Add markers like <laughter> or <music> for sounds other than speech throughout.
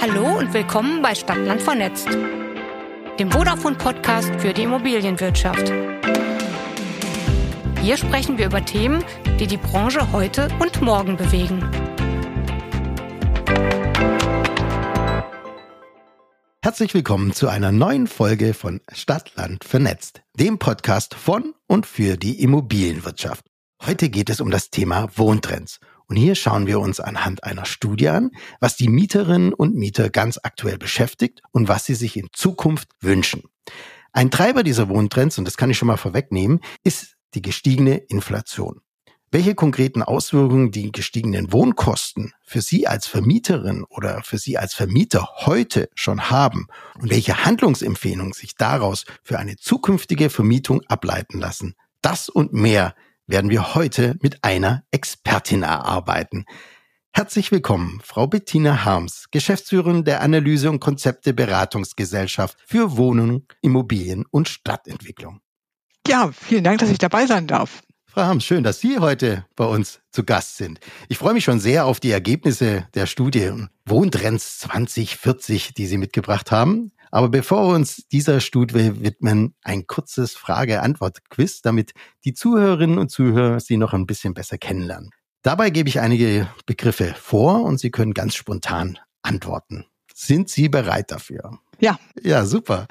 Hallo und willkommen bei Stadtland vernetzt, dem Vodafone-Podcast für die Immobilienwirtschaft. Hier sprechen wir über Themen, die die Branche heute und morgen bewegen. Herzlich willkommen zu einer neuen Folge von Stadtland vernetzt, dem Podcast von und für die Immobilienwirtschaft. Heute geht es um das Thema Wohntrends. Und hier schauen wir uns anhand einer Studie an, was die Mieterinnen und Mieter ganz aktuell beschäftigt und was sie sich in Zukunft wünschen. Ein Treiber dieser Wohntrends, und das kann ich schon mal vorwegnehmen, ist die gestiegene Inflation. Welche konkreten Auswirkungen die gestiegenen Wohnkosten für Sie als Vermieterin oder für Sie als Vermieter heute schon haben und welche Handlungsempfehlungen sich daraus für eine zukünftige Vermietung ableiten lassen, das und mehr werden wir heute mit einer Expertin erarbeiten. Herzlich willkommen, Frau Bettina Harms, Geschäftsführerin der Analyse und Konzepte Beratungsgesellschaft für Wohnungen, Immobilien und Stadtentwicklung. Ja, vielen Dank, dass ich dabei sein darf. Frau Harms, schön, dass Sie heute bei uns zu Gast sind. Ich freue mich schon sehr auf die Ergebnisse der Studie Wohntrends 2040, die Sie mitgebracht haben. Aber bevor wir uns dieser Studie widmen, ein kurzes Frage-Antwort-Quiz, damit die Zuhörerinnen und Zuhörer Sie noch ein bisschen besser kennenlernen. Dabei gebe ich einige Begriffe vor und Sie können ganz spontan antworten. Sind Sie bereit dafür? Ja. Ja, super.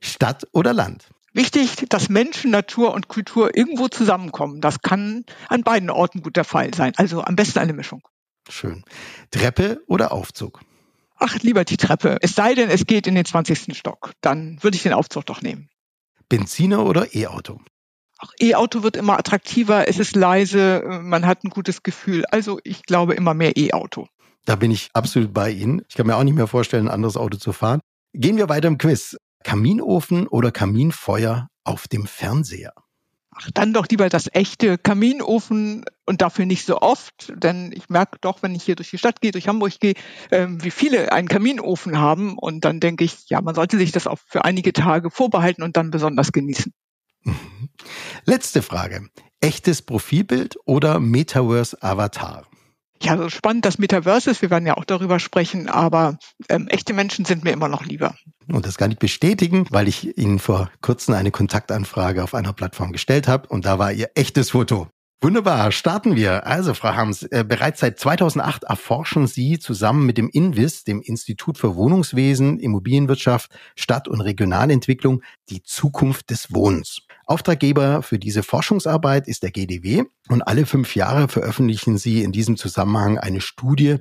Stadt oder Land? Wichtig, dass Menschen, Natur und Kultur irgendwo zusammenkommen. Das kann an beiden Orten gut der Fall sein. Also am besten eine Mischung. Schön. Treppe oder Aufzug? Ach, lieber die Treppe. Es sei denn, es geht in den 20. Stock. Dann würde ich den Aufzug doch nehmen. Benziner oder E-Auto? Ach, E-Auto wird immer attraktiver, es ist leise, man hat ein gutes Gefühl. Also ich glaube immer mehr E-Auto. Da bin ich absolut bei Ihnen. Ich kann mir auch nicht mehr vorstellen, ein anderes Auto zu fahren. Gehen wir weiter im Quiz. Kaminofen oder Kaminfeuer auf dem Fernseher? Ach, dann doch lieber das echte Kaminofen und dafür nicht so oft, denn ich merke doch, wenn ich hier durch die Stadt gehe, durch Hamburg gehe, äh, wie viele einen Kaminofen haben und dann denke ich, ja, man sollte sich das auch für einige Tage vorbehalten und dann besonders genießen. <laughs> Letzte Frage. Echtes Profilbild oder Metaverse Avatar? Ja, so spannend das Metaverse ist, wir werden ja auch darüber sprechen, aber ähm, echte Menschen sind mir immer noch lieber. Und das kann ich bestätigen, weil ich Ihnen vor kurzem eine Kontaktanfrage auf einer Plattform gestellt habe und da war Ihr echtes Foto. Wunderbar, starten wir. Also, Frau Hams, äh, bereits seit 2008 erforschen Sie zusammen mit dem INVIS, dem Institut für Wohnungswesen, Immobilienwirtschaft, Stadt- und Regionalentwicklung, die Zukunft des Wohnens. Auftraggeber für diese Forschungsarbeit ist der GDW und alle fünf Jahre veröffentlichen Sie in diesem Zusammenhang eine Studie.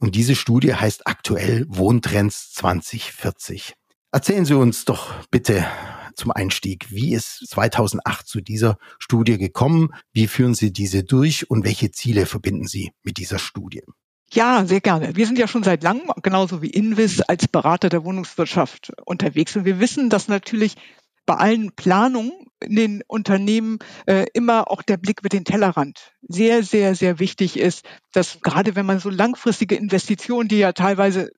Und diese Studie heißt aktuell Wohntrends 2040. Erzählen Sie uns doch bitte zum Einstieg. Wie ist 2008 zu dieser Studie gekommen? Wie führen Sie diese durch und welche Ziele verbinden Sie mit dieser Studie? Ja, sehr gerne. Wir sind ja schon seit langem, genauso wie Invis, als Berater der Wohnungswirtschaft unterwegs. Und wir wissen, dass natürlich bei allen Planungen in den Unternehmen äh, immer auch der Blick mit den Tellerrand sehr, sehr, sehr wichtig ist, dass gerade wenn man so langfristige Investitionen, die ja teilweise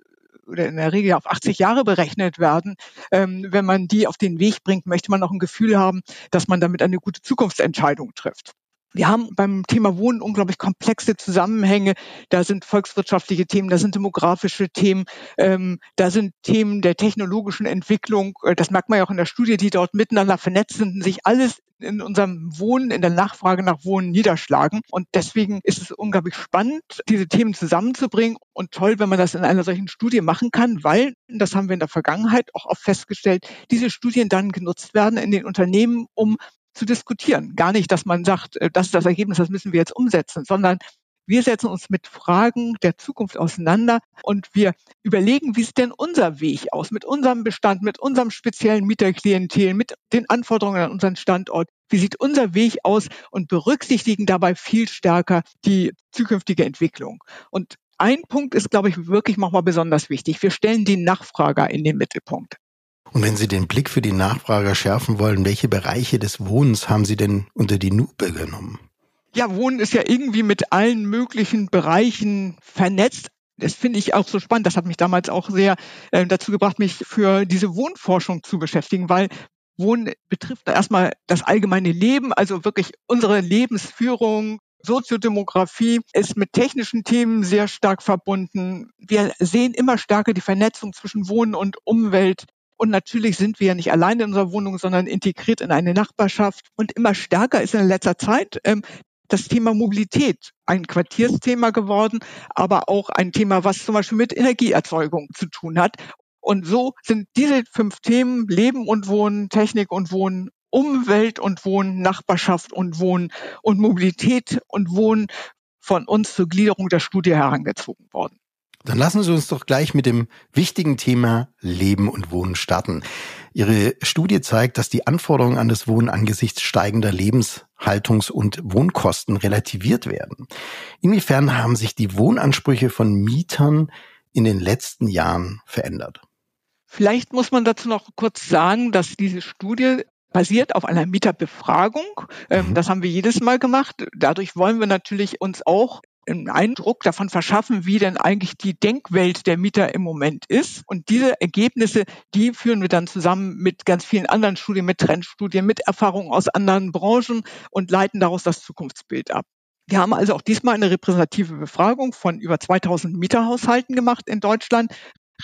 oder in der Regel auf 80 Jahre berechnet werden, ähm, wenn man die auf den Weg bringt, möchte man auch ein Gefühl haben, dass man damit eine gute Zukunftsentscheidung trifft. Wir haben beim Thema Wohnen unglaublich komplexe Zusammenhänge. Da sind volkswirtschaftliche Themen, da sind demografische Themen, ähm, da sind Themen der technologischen Entwicklung. Äh, das merkt man ja auch in der Studie, die dort miteinander vernetzt sind, sich alles in unserem Wohnen, in der Nachfrage nach Wohnen niederschlagen. Und deswegen ist es unglaublich spannend, diese Themen zusammenzubringen und toll, wenn man das in einer solchen Studie machen kann, weil, das haben wir in der Vergangenheit auch oft festgestellt, diese Studien dann genutzt werden in den Unternehmen, um zu diskutieren. Gar nicht, dass man sagt, äh, das ist das Ergebnis, das müssen wir jetzt umsetzen, sondern wir setzen uns mit Fragen der Zukunft auseinander und wir überlegen, wie sieht denn unser Weg aus mit unserem Bestand, mit unserem speziellen Mieterklientel, mit den Anforderungen an unseren Standort. Wie sieht unser Weg aus und berücksichtigen dabei viel stärker die zukünftige Entwicklung. Und ein Punkt ist, glaube ich, wirklich nochmal besonders wichtig. Wir stellen die Nachfrager in den Mittelpunkt. Und wenn Sie den Blick für die Nachfrager schärfen wollen, welche Bereiche des Wohnens haben Sie denn unter die Lupe genommen? Ja, Wohnen ist ja irgendwie mit allen möglichen Bereichen vernetzt. Das finde ich auch so spannend. Das hat mich damals auch sehr äh, dazu gebracht, mich für diese Wohnforschung zu beschäftigen, weil Wohnen betrifft erstmal das allgemeine Leben, also wirklich unsere Lebensführung, Soziodemografie ist mit technischen Themen sehr stark verbunden. Wir sehen immer stärker die Vernetzung zwischen Wohnen und Umwelt. Und natürlich sind wir ja nicht allein in unserer Wohnung, sondern integriert in eine Nachbarschaft. Und immer stärker ist in letzter Zeit ähm, das Thema Mobilität ein Quartiersthema geworden, aber auch ein Thema, was zum Beispiel mit Energieerzeugung zu tun hat. Und so sind diese fünf Themen Leben und Wohnen, Technik und Wohnen, Umwelt und Wohnen, Nachbarschaft und Wohnen und Mobilität und Wohnen von uns zur Gliederung der Studie herangezogen worden. Dann lassen Sie uns doch gleich mit dem wichtigen Thema Leben und Wohnen starten. Ihre Studie zeigt, dass die Anforderungen an das Wohnen angesichts steigender Lebenshaltungs- und Wohnkosten relativiert werden. Inwiefern haben sich die Wohnansprüche von Mietern in den letzten Jahren verändert? Vielleicht muss man dazu noch kurz sagen, dass diese Studie basiert auf einer Mieterbefragung. Ähm, mhm. Das haben wir jedes Mal gemacht. Dadurch wollen wir natürlich uns auch einen Eindruck davon verschaffen, wie denn eigentlich die Denkwelt der Mieter im Moment ist. Und diese Ergebnisse, die führen wir dann zusammen mit ganz vielen anderen Studien, mit Trendstudien, mit Erfahrungen aus anderen Branchen und leiten daraus das Zukunftsbild ab. Wir haben also auch diesmal eine repräsentative Befragung von über 2000 Mieterhaushalten gemacht in Deutschland.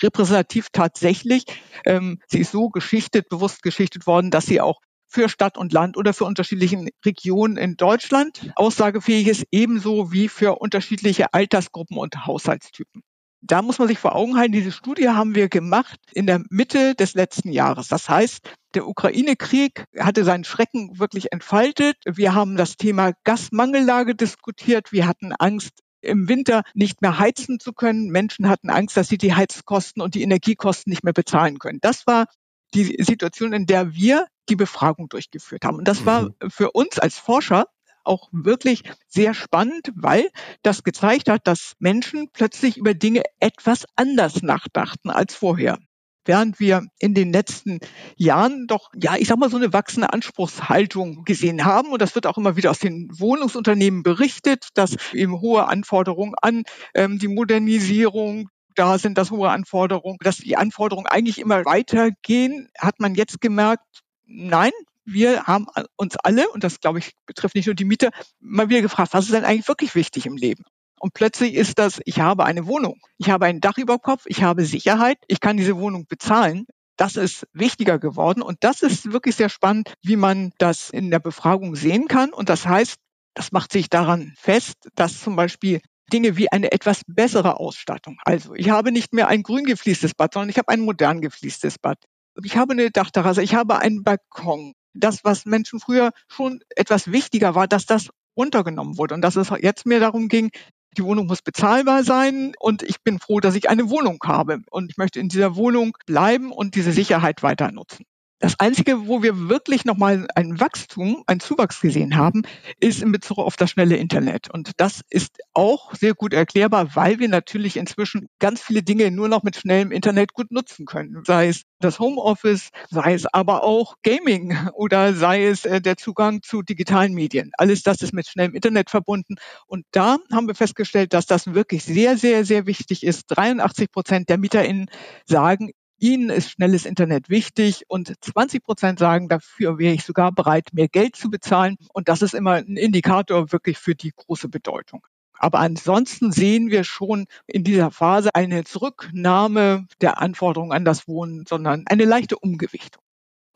Repräsentativ tatsächlich. Ähm, sie ist so geschichtet, bewusst geschichtet worden, dass sie auch für Stadt und Land oder für unterschiedliche Regionen in Deutschland aussagefähig ist, ebenso wie für unterschiedliche Altersgruppen und Haushaltstypen. Da muss man sich vor Augen halten, diese Studie haben wir gemacht in der Mitte des letzten Jahres. Das heißt, der Ukraine-Krieg hatte seinen Schrecken wirklich entfaltet. Wir haben das Thema Gasmangellage diskutiert. Wir hatten Angst, im Winter nicht mehr heizen zu können. Menschen hatten Angst, dass sie die Heizkosten und die Energiekosten nicht mehr bezahlen können. Das war die Situation, in der wir die Befragung durchgeführt haben. Und das war mhm. für uns als Forscher auch wirklich sehr spannend, weil das gezeigt hat, dass Menschen plötzlich über Dinge etwas anders nachdachten als vorher. Während wir in den letzten Jahren doch, ja, ich sag mal, so eine wachsende Anspruchshaltung gesehen haben. Und das wird auch immer wieder aus den Wohnungsunternehmen berichtet, dass eben hohe Anforderungen an ähm, die Modernisierung, da sind das hohe Anforderungen, dass die Anforderungen eigentlich immer weitergehen, hat man jetzt gemerkt, nein, wir haben uns alle, und das glaube ich betrifft nicht nur die Mieter, mal wieder gefragt, was ist denn eigentlich wirklich wichtig im Leben? Und plötzlich ist das, ich habe eine Wohnung, ich habe ein Dach über Kopf, ich habe Sicherheit, ich kann diese Wohnung bezahlen. Das ist wichtiger geworden und das ist wirklich sehr spannend, wie man das in der Befragung sehen kann. Und das heißt, das macht sich daran fest, dass zum Beispiel Dinge wie eine etwas bessere Ausstattung. Also ich habe nicht mehr ein grün gefliestes Bad, sondern ich habe ein modern gefliestes Bad. Ich habe eine Dachterrasse, ich habe einen Balkon. Das, was Menschen früher schon etwas wichtiger war, dass das runtergenommen wurde und dass es jetzt mehr darum ging, die Wohnung muss bezahlbar sein und ich bin froh, dass ich eine Wohnung habe und ich möchte in dieser Wohnung bleiben und diese Sicherheit weiter nutzen. Das Einzige, wo wir wirklich nochmal ein Wachstum, einen Zuwachs gesehen haben, ist in Bezug auf das schnelle Internet. Und das ist auch sehr gut erklärbar, weil wir natürlich inzwischen ganz viele Dinge nur noch mit schnellem Internet gut nutzen können. Sei es das Homeoffice, sei es aber auch Gaming oder sei es äh, der Zugang zu digitalen Medien. Alles das ist mit schnellem Internet verbunden. Und da haben wir festgestellt, dass das wirklich sehr, sehr, sehr wichtig ist. 83 Prozent der MieterInnen sagen, Ihnen ist schnelles Internet wichtig und 20 Prozent sagen, dafür wäre ich sogar bereit, mehr Geld zu bezahlen. Und das ist immer ein Indikator wirklich für die große Bedeutung. Aber ansonsten sehen wir schon in dieser Phase eine Zurücknahme der Anforderungen an das Wohnen, sondern eine leichte Umgewichtung.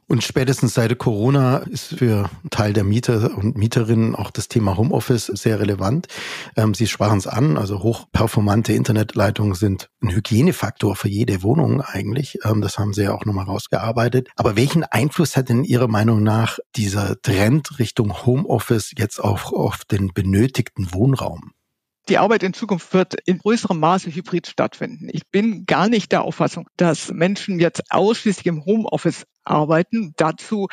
Und spätestens seit Corona ist für einen Teil der Mieter und Mieterinnen auch das Thema Homeoffice sehr relevant. Ähm, Sie sprachen es an, also hochperformante Internetleitungen sind ein Hygienefaktor für jede Wohnung eigentlich. Ähm, das haben Sie ja auch nochmal rausgearbeitet. Aber welchen Einfluss hat denn Ihrer Meinung nach dieser Trend Richtung Homeoffice jetzt auch auf den benötigten Wohnraum? Die Arbeit in Zukunft wird in größerem Maße hybrid stattfinden. Ich bin gar nicht der Auffassung, dass Menschen jetzt ausschließlich im Homeoffice arbeiten. Dazu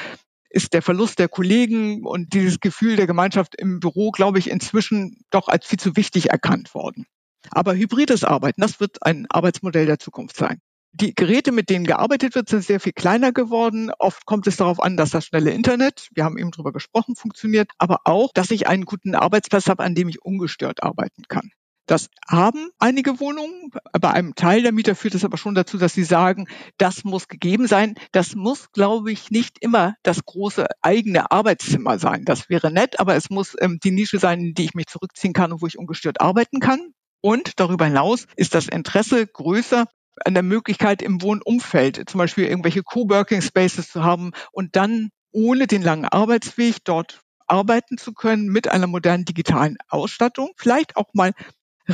ist der Verlust der Kollegen und dieses Gefühl der Gemeinschaft im Büro, glaube ich, inzwischen doch als viel zu wichtig erkannt worden. Aber hybrides Arbeiten, das wird ein Arbeitsmodell der Zukunft sein. Die Geräte, mit denen gearbeitet wird, sind sehr viel kleiner geworden. Oft kommt es darauf an, dass das schnelle Internet, wir haben eben drüber gesprochen, funktioniert, aber auch, dass ich einen guten Arbeitsplatz habe, an dem ich ungestört arbeiten kann. Das haben einige Wohnungen. Bei einem Teil der Mieter führt es aber schon dazu, dass sie sagen, das muss gegeben sein. Das muss, glaube ich, nicht immer das große eigene Arbeitszimmer sein. Das wäre nett, aber es muss ähm, die Nische sein, in die ich mich zurückziehen kann und wo ich ungestört arbeiten kann. Und darüber hinaus ist das Interesse größer an der Möglichkeit im Wohnumfeld, zum Beispiel irgendwelche Coworking Spaces zu haben und dann ohne den langen Arbeitsweg dort arbeiten zu können mit einer modernen digitalen Ausstattung, vielleicht auch mal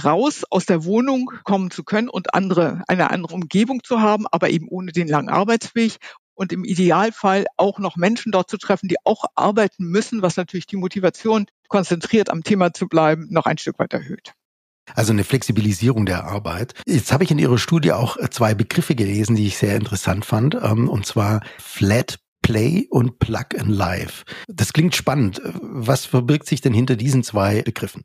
raus aus der Wohnung kommen zu können und andere, eine andere Umgebung zu haben, aber eben ohne den langen Arbeitsweg und im Idealfall auch noch Menschen dort zu treffen, die auch arbeiten müssen, was natürlich die Motivation, konzentriert am Thema zu bleiben, noch ein Stück weit erhöht. Also eine Flexibilisierung der Arbeit. Jetzt habe ich in Ihrer Studie auch zwei Begriffe gelesen, die ich sehr interessant fand, ähm, und zwar Flat Play und Plug and Live. Das klingt spannend. Was verbirgt sich denn hinter diesen zwei Begriffen?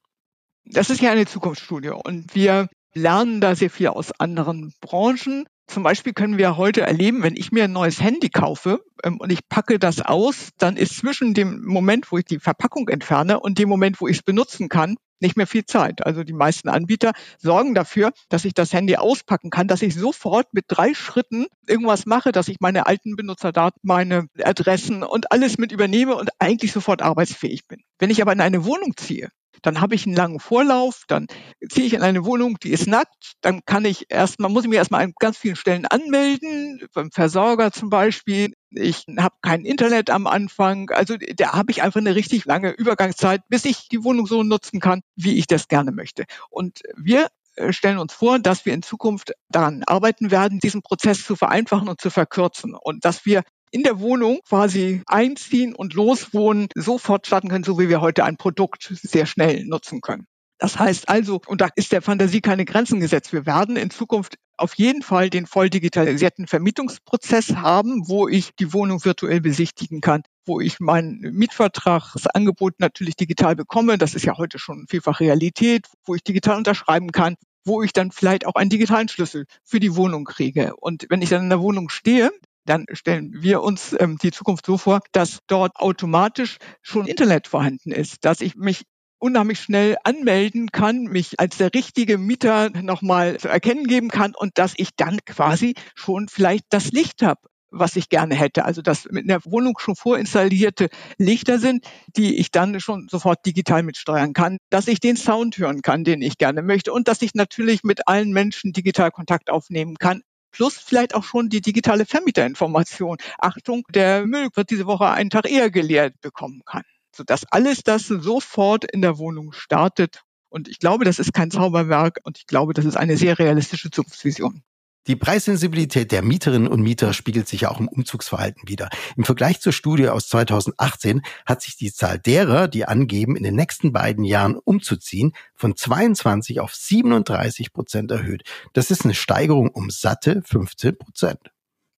Das ist ja eine Zukunftsstudie und wir lernen da sehr viel aus anderen Branchen. Zum Beispiel können wir heute erleben, wenn ich mir ein neues Handy kaufe ähm, und ich packe das aus, dann ist zwischen dem Moment, wo ich die Verpackung entferne und dem Moment, wo ich es benutzen kann, nicht mehr viel Zeit. Also die meisten Anbieter sorgen dafür, dass ich das Handy auspacken kann, dass ich sofort mit drei Schritten irgendwas mache, dass ich meine alten Benutzerdaten, meine Adressen und alles mit übernehme und eigentlich sofort arbeitsfähig bin. Wenn ich aber in eine Wohnung ziehe, dann habe ich einen langen Vorlauf, dann ziehe ich in eine Wohnung, die ist nackt, dann kann ich erstmal, muss ich mich erstmal an ganz vielen Stellen anmelden, beim Versorger zum Beispiel. Ich habe kein Internet am Anfang. Also da habe ich einfach eine richtig lange Übergangszeit, bis ich die Wohnung so nutzen kann, wie ich das gerne möchte. Und wir äh, stellen uns vor, dass wir in Zukunft daran arbeiten werden, diesen Prozess zu vereinfachen und zu verkürzen und dass wir in der Wohnung quasi einziehen und loswohnen sofort starten können, so wie wir heute ein Produkt sehr schnell nutzen können. Das heißt also, und da ist der Fantasie keine Grenzen gesetzt. Wir werden in Zukunft auf jeden Fall den voll digitalisierten Vermietungsprozess haben, wo ich die Wohnung virtuell besichtigen kann, wo ich mein Mietvertragsangebot natürlich digital bekomme. Das ist ja heute schon vielfach Realität, wo ich digital unterschreiben kann, wo ich dann vielleicht auch einen digitalen Schlüssel für die Wohnung kriege. Und wenn ich dann in der Wohnung stehe, dann stellen wir uns ähm, die Zukunft so vor, dass dort automatisch schon Internet vorhanden ist, dass ich mich unheimlich schnell anmelden kann, mich als der richtige Mieter nochmal zu erkennen geben kann und dass ich dann quasi schon vielleicht das Licht habe, was ich gerne hätte. Also dass mit einer Wohnung schon vorinstallierte Lichter sind, die ich dann schon sofort digital mitsteuern kann, dass ich den Sound hören kann, den ich gerne möchte und dass ich natürlich mit allen Menschen digital Kontakt aufnehmen kann plus vielleicht auch schon die digitale Vermieterinformation. Achtung, der Müll wird diese Woche einen Tag eher geleert bekommen kann. Sodass alles das sofort in der Wohnung startet. Und ich glaube, das ist kein Zauberwerk und ich glaube, das ist eine sehr realistische Zukunftsvision. Die Preissensibilität der Mieterinnen und Mieter spiegelt sich ja auch im Umzugsverhalten wieder. Im Vergleich zur Studie aus 2018 hat sich die Zahl derer, die angeben, in den nächsten beiden Jahren umzuziehen, von 22 auf 37 Prozent erhöht. Das ist eine Steigerung um satte 15 Prozent.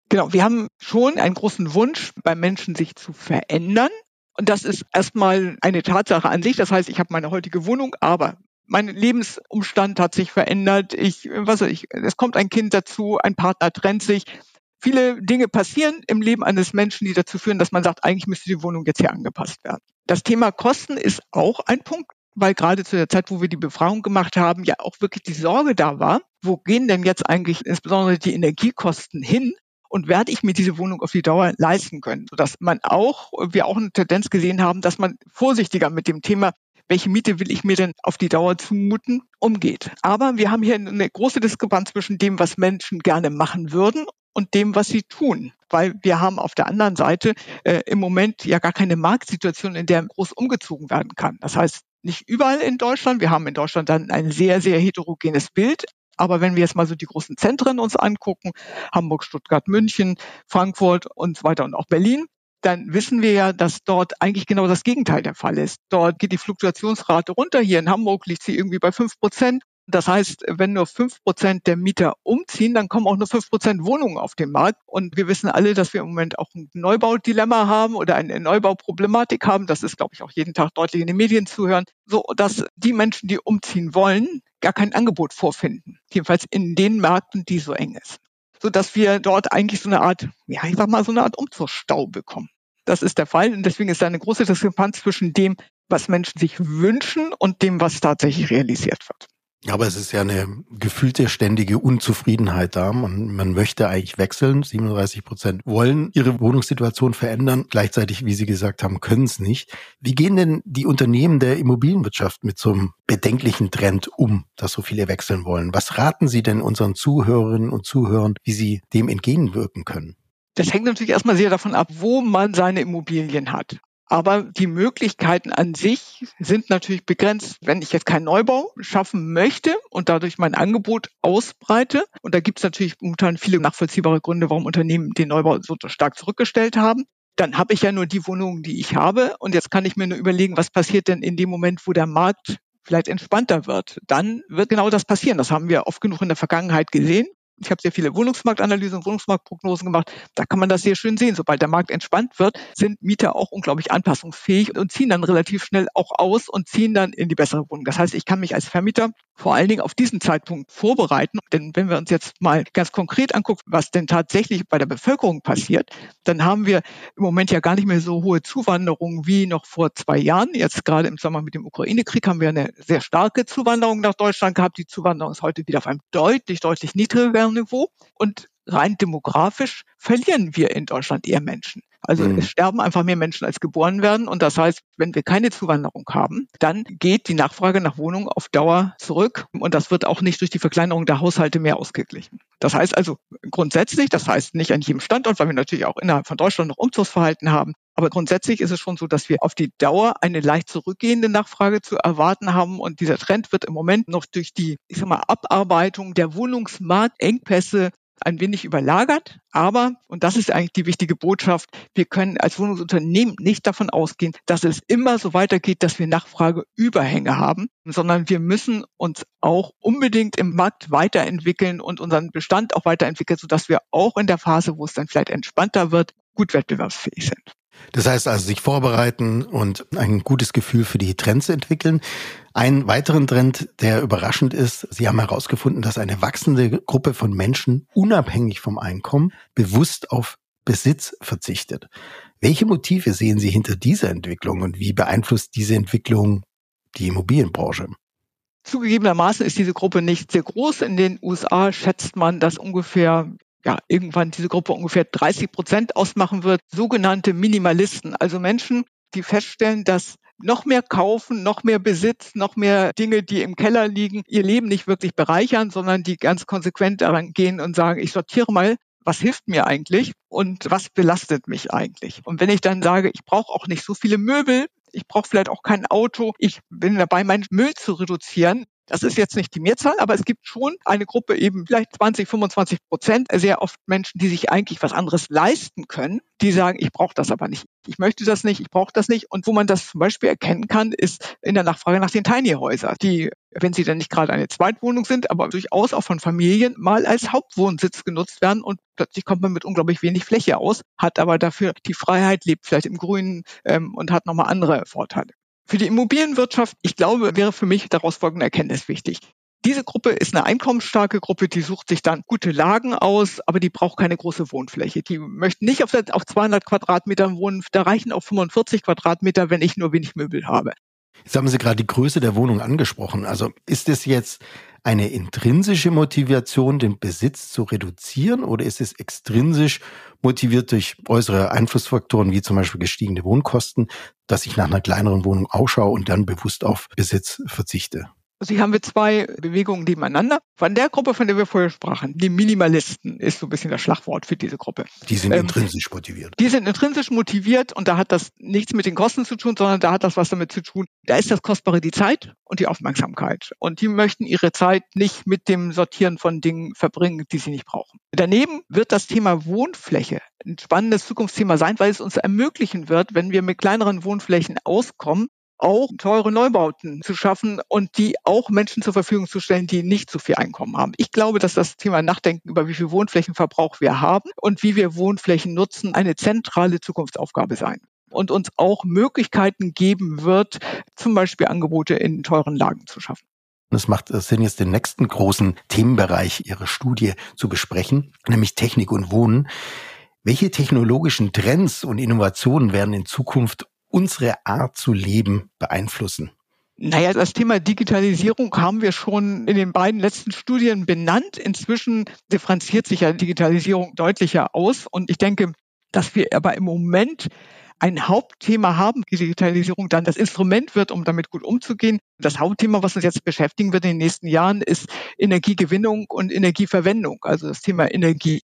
Genau, wir haben schon einen großen Wunsch beim Menschen, sich zu verändern. Und das ist erstmal eine Tatsache an sich. Das heißt, ich habe meine heutige Wohnung, aber mein Lebensumstand hat sich verändert. Ich, was weiß ich, es kommt ein Kind dazu, ein Partner trennt sich. Viele Dinge passieren im Leben eines Menschen, die dazu führen, dass man sagt, eigentlich müsste die Wohnung jetzt hier angepasst werden. Das Thema Kosten ist auch ein Punkt, weil gerade zu der Zeit, wo wir die Befragung gemacht haben, ja auch wirklich die Sorge da war, wo gehen denn jetzt eigentlich insbesondere die Energiekosten hin? Und werde ich mir diese Wohnung auf die Dauer leisten können? Sodass man auch, wir auch eine Tendenz gesehen haben, dass man vorsichtiger mit dem Thema welche Miete will ich mir denn auf die Dauer zumuten, umgeht. Aber wir haben hier eine große Diskrepanz zwischen dem, was Menschen gerne machen würden und dem, was sie tun. Weil wir haben auf der anderen Seite äh, im Moment ja gar keine Marktsituation, in der groß umgezogen werden kann. Das heißt, nicht überall in Deutschland. Wir haben in Deutschland dann ein sehr, sehr heterogenes Bild. Aber wenn wir jetzt mal so die großen Zentren uns angucken, Hamburg, Stuttgart, München, Frankfurt und so weiter und auch Berlin, dann wissen wir ja, dass dort eigentlich genau das Gegenteil der Fall ist. Dort geht die Fluktuationsrate runter. Hier in Hamburg liegt sie irgendwie bei fünf Prozent. Das heißt, wenn nur fünf Prozent der Mieter umziehen, dann kommen auch nur fünf Prozent Wohnungen auf den Markt. Und wir wissen alle, dass wir im Moment auch ein Neubaudilemma haben oder eine Neubauproblematik haben. Das ist, glaube ich, auch jeden Tag deutlich in den Medien zu hören. So, dass die Menschen, die umziehen wollen, gar kein Angebot vorfinden. Jedenfalls in den Märkten, die so eng ist. So dass wir dort eigentlich so eine Art, ja, ich sag mal, so eine Art Umzugsstau bekommen. Das ist der Fall. Und deswegen ist da eine große Diskrepanz zwischen dem, was Menschen sich wünschen und dem, was tatsächlich realisiert wird. Aber es ist ja eine gefühlte ständige Unzufriedenheit da. Man, man möchte eigentlich wechseln. 37 Prozent wollen ihre Wohnungssituation verändern. Gleichzeitig, wie Sie gesagt haben, können es nicht. Wie gehen denn die Unternehmen der Immobilienwirtschaft mit so einem bedenklichen Trend um, dass so viele wechseln wollen? Was raten Sie denn unseren Zuhörerinnen und Zuhörern, wie sie dem entgegenwirken können? Das hängt natürlich erstmal sehr davon ab, wo man seine Immobilien hat. Aber die Möglichkeiten an sich sind natürlich begrenzt. Wenn ich jetzt keinen Neubau schaffen möchte und dadurch mein Angebot ausbreite, und da gibt es natürlich momentan viele nachvollziehbare Gründe, warum Unternehmen den Neubau so stark zurückgestellt haben, dann habe ich ja nur die Wohnungen, die ich habe. Und jetzt kann ich mir nur überlegen, was passiert denn in dem Moment, wo der Markt vielleicht entspannter wird. Dann wird genau das passieren. Das haben wir oft genug in der Vergangenheit gesehen ich habe sehr viele Wohnungsmarktanalysen und Wohnungsmarktprognosen gemacht. Da kann man das sehr schön sehen. Sobald der Markt entspannt wird, sind Mieter auch unglaublich anpassungsfähig und ziehen dann relativ schnell auch aus und ziehen dann in die bessere Wohnung. Das heißt, ich kann mich als Vermieter vor allen Dingen auf diesen Zeitpunkt vorbereiten. Denn wenn wir uns jetzt mal ganz konkret angucken, was denn tatsächlich bei der Bevölkerung passiert, dann haben wir im Moment ja gar nicht mehr so hohe Zuwanderung wie noch vor zwei Jahren. Jetzt gerade im Sommer mit dem Ukraine-Krieg haben wir eine sehr starke Zuwanderung nach Deutschland gehabt. Die Zuwanderung ist heute wieder auf einem deutlich, deutlich niedrigeren Niveau. Und rein demografisch verlieren wir in Deutschland eher Menschen. Also mhm. es sterben einfach mehr Menschen, als geboren werden. Und das heißt, wenn wir keine Zuwanderung haben, dann geht die Nachfrage nach Wohnungen auf Dauer zurück. Und das wird auch nicht durch die Verkleinerung der Haushalte mehr ausgeglichen. Das heißt also grundsätzlich, das heißt nicht an jedem Standort, weil wir natürlich auch innerhalb von Deutschland noch Umzugsverhalten haben. Aber grundsätzlich ist es schon so, dass wir auf die Dauer eine leicht zurückgehende Nachfrage zu erwarten haben. Und dieser Trend wird im Moment noch durch die, ich sag mal, Abarbeitung der Wohnungsmarktengpässe ein wenig überlagert. Aber, und das ist eigentlich die wichtige Botschaft, wir können als Wohnungsunternehmen nicht davon ausgehen, dass es immer so weitergeht, dass wir Nachfrageüberhänge haben, sondern wir müssen uns auch unbedingt im Markt weiterentwickeln und unseren Bestand auch weiterentwickeln, sodass wir auch in der Phase, wo es dann vielleicht entspannter wird, gut wettbewerbsfähig sind. Das heißt also, sich vorbereiten und ein gutes Gefühl für die Trends entwickeln. Ein weiteren Trend, der überraschend ist, Sie haben herausgefunden, dass eine wachsende Gruppe von Menschen unabhängig vom Einkommen bewusst auf Besitz verzichtet. Welche Motive sehen Sie hinter dieser Entwicklung und wie beeinflusst diese Entwicklung die Immobilienbranche? Zugegebenermaßen ist diese Gruppe nicht sehr groß. In den USA schätzt man, dass ungefähr ja, irgendwann diese Gruppe ungefähr 30 Prozent ausmachen wird, sogenannte Minimalisten, also Menschen, die feststellen, dass noch mehr kaufen, noch mehr Besitz, noch mehr Dinge, die im Keller liegen, ihr Leben nicht wirklich bereichern, sondern die ganz konsequent daran gehen und sagen, ich sortiere mal, was hilft mir eigentlich und was belastet mich eigentlich. Und wenn ich dann sage, ich brauche auch nicht so viele Möbel, ich brauche vielleicht auch kein Auto, ich bin dabei, meinen Müll zu reduzieren, das ist jetzt nicht die Mehrzahl, aber es gibt schon eine Gruppe eben vielleicht 20, 25 Prozent, sehr oft Menschen, die sich eigentlich was anderes leisten können, die sagen, ich brauche das aber nicht. Ich möchte das nicht, ich brauche das nicht. Und wo man das zum Beispiel erkennen kann, ist in der Nachfrage nach den Tiny Häusern, die, wenn sie dann nicht gerade eine Zweitwohnung sind, aber durchaus auch von Familien mal als Hauptwohnsitz genutzt werden und plötzlich kommt man mit unglaublich wenig Fläche aus, hat aber dafür die Freiheit, lebt vielleicht im Grünen ähm, und hat nochmal andere Vorteile. Für die Immobilienwirtschaft, ich glaube, wäre für mich daraus folgende Erkenntnis wichtig. Diese Gruppe ist eine einkommensstarke Gruppe, die sucht sich dann gute Lagen aus, aber die braucht keine große Wohnfläche. Die möchten nicht auf, 200 Quadratmetern wohnen, da reichen auch 45 Quadratmeter, wenn ich nur wenig Möbel habe. Jetzt haben Sie gerade die Größe der Wohnung angesprochen. Also ist es jetzt eine intrinsische Motivation, den Besitz zu reduzieren oder ist es extrinsisch motiviert durch äußere Einflussfaktoren wie zum Beispiel gestiegene Wohnkosten, dass ich nach einer kleineren Wohnung ausschaue und dann bewusst auf Besitz verzichte? Also hier haben wir zwei Bewegungen nebeneinander. Von der Gruppe, von der wir vorher sprachen, die Minimalisten, ist so ein bisschen das Schlagwort für diese Gruppe. Die sind ähm, intrinsisch motiviert. Die sind intrinsisch motiviert und da hat das nichts mit den Kosten zu tun, sondern da hat das was damit zu tun. Da ist das Kostbare die Zeit und die Aufmerksamkeit. Und die möchten ihre Zeit nicht mit dem Sortieren von Dingen verbringen, die sie nicht brauchen. Daneben wird das Thema Wohnfläche ein spannendes Zukunftsthema sein, weil es uns ermöglichen wird, wenn wir mit kleineren Wohnflächen auskommen, auch teure Neubauten zu schaffen und die auch Menschen zur Verfügung zu stellen, die nicht so viel Einkommen haben. Ich glaube, dass das Thema Nachdenken über wie viel Wohnflächenverbrauch wir haben und wie wir Wohnflächen nutzen, eine zentrale Zukunftsaufgabe sein und uns auch Möglichkeiten geben wird, zum Beispiel Angebote in teuren Lagen zu schaffen. Es macht Sinn, jetzt den nächsten großen Themenbereich Ihrer Studie zu besprechen, nämlich Technik und Wohnen. Welche technologischen Trends und Innovationen werden in Zukunft unsere Art zu leben beeinflussen? Naja, das Thema Digitalisierung haben wir schon in den beiden letzten Studien benannt. Inzwischen differenziert sich ja Digitalisierung deutlicher aus. Und ich denke, dass wir aber im Moment ein Hauptthema haben, Digitalisierung dann das Instrument wird, um damit gut umzugehen. Das Hauptthema, was uns jetzt beschäftigen wird in den nächsten Jahren, ist Energiegewinnung und Energieverwendung, also das Thema Energie.